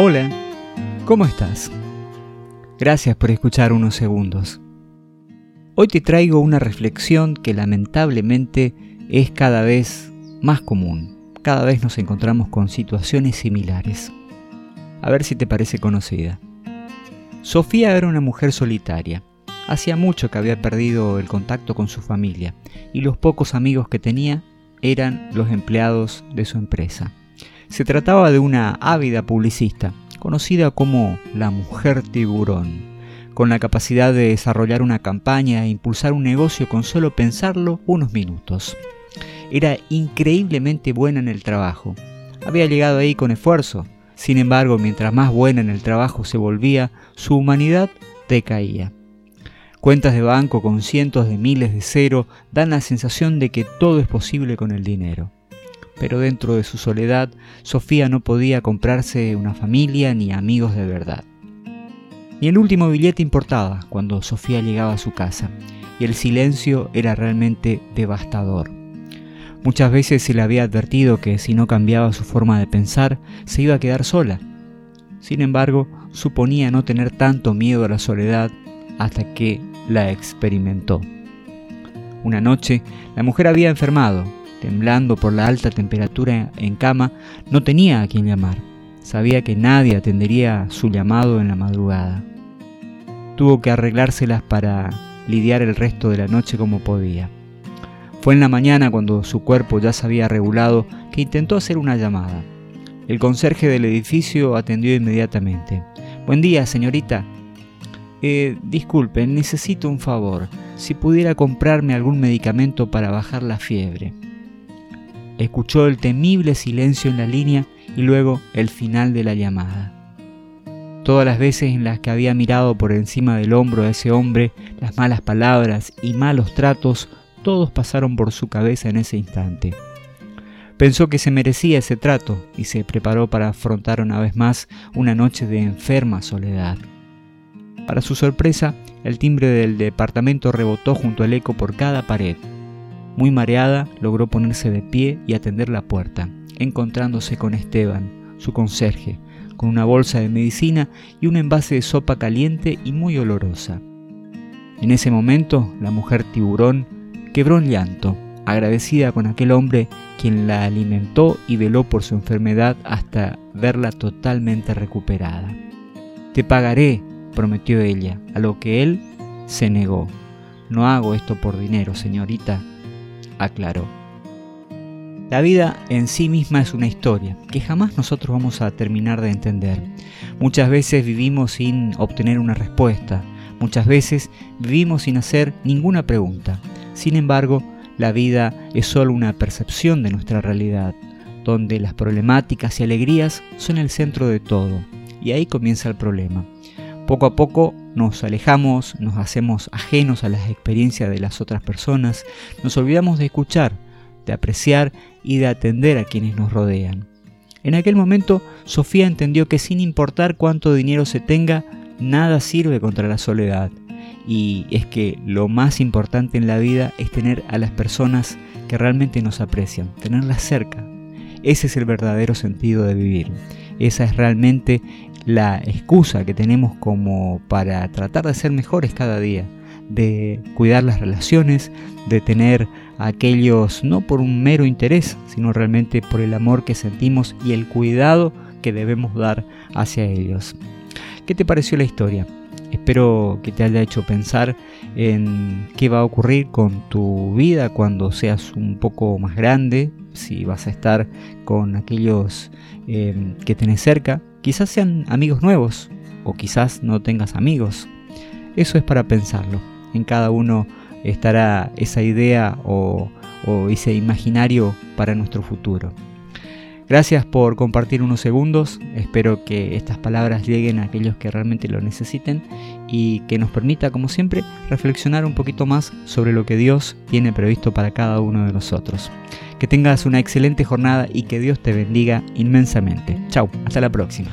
Hola, ¿cómo estás? Gracias por escuchar unos segundos. Hoy te traigo una reflexión que lamentablemente es cada vez más común. Cada vez nos encontramos con situaciones similares. A ver si te parece conocida. Sofía era una mujer solitaria. Hacía mucho que había perdido el contacto con su familia y los pocos amigos que tenía eran los empleados de su empresa. Se trataba de una ávida publicista, conocida como la mujer tiburón, con la capacidad de desarrollar una campaña e impulsar un negocio con solo pensarlo unos minutos. Era increíblemente buena en el trabajo. Había llegado ahí con esfuerzo. Sin embargo, mientras más buena en el trabajo se volvía, su humanidad decaía. Cuentas de banco con cientos de miles de cero dan la sensación de que todo es posible con el dinero pero dentro de su soledad, Sofía no podía comprarse una familia ni amigos de verdad. Y el último billete importaba cuando Sofía llegaba a su casa, y el silencio era realmente devastador. Muchas veces se le había advertido que si no cambiaba su forma de pensar, se iba a quedar sola. Sin embargo, suponía no tener tanto miedo a la soledad hasta que la experimentó. Una noche, la mujer había enfermado temblando por la alta temperatura en cama, no tenía a quien llamar. Sabía que nadie atendería su llamado en la madrugada. Tuvo que arreglárselas para lidiar el resto de la noche como podía. Fue en la mañana cuando su cuerpo ya se había regulado que intentó hacer una llamada. El conserje del edificio atendió inmediatamente. Buen día, señorita. Eh, disculpe, necesito un favor. Si pudiera comprarme algún medicamento para bajar la fiebre. Escuchó el temible silencio en la línea y luego el final de la llamada. Todas las veces en las que había mirado por encima del hombro a ese hombre, las malas palabras y malos tratos, todos pasaron por su cabeza en ese instante. Pensó que se merecía ese trato y se preparó para afrontar una vez más una noche de enferma soledad. Para su sorpresa, el timbre del departamento rebotó junto al eco por cada pared. Muy mareada, logró ponerse de pie y atender la puerta, encontrándose con Esteban, su conserje, con una bolsa de medicina y un envase de sopa caliente y muy olorosa. En ese momento, la mujer tiburón quebró en llanto, agradecida con aquel hombre quien la alimentó y veló por su enfermedad hasta verla totalmente recuperada. Te pagaré, prometió ella, a lo que él se negó. No hago esto por dinero, señorita, aclaró. La vida en sí misma es una historia que jamás nosotros vamos a terminar de entender. Muchas veces vivimos sin obtener una respuesta, muchas veces vivimos sin hacer ninguna pregunta. Sin embargo, la vida es solo una percepción de nuestra realidad, donde las problemáticas y alegrías son el centro de todo. Y ahí comienza el problema. Poco a poco nos alejamos, nos hacemos ajenos a las experiencias de las otras personas, nos olvidamos de escuchar, de apreciar y de atender a quienes nos rodean. En aquel momento, Sofía entendió que sin importar cuánto dinero se tenga, nada sirve contra la soledad. Y es que lo más importante en la vida es tener a las personas que realmente nos aprecian, tenerlas cerca. Ese es el verdadero sentido de vivir. Esa es realmente la excusa que tenemos como para tratar de ser mejores cada día, de cuidar las relaciones, de tener a aquellos no por un mero interés, sino realmente por el amor que sentimos y el cuidado que debemos dar hacia ellos. ¿Qué te pareció la historia? Espero que te haya hecho pensar en qué va a ocurrir con tu vida cuando seas un poco más grande, si vas a estar con aquellos eh, que tenés cerca, Quizás sean amigos nuevos o quizás no tengas amigos. Eso es para pensarlo. En cada uno estará esa idea o, ese imaginario para nuestro futuro. Gracias por compartir unos segundos. Espero que estas palabras lleguen a aquellos que realmente lo necesiten y que nos permita, como siempre, reflexionar un poquito más sobre lo que Dios tiene previsto para cada uno de nosotros. Que tengas una excelente jornada y que Dios te bendiga inmensamente. Chao, hasta la próxima.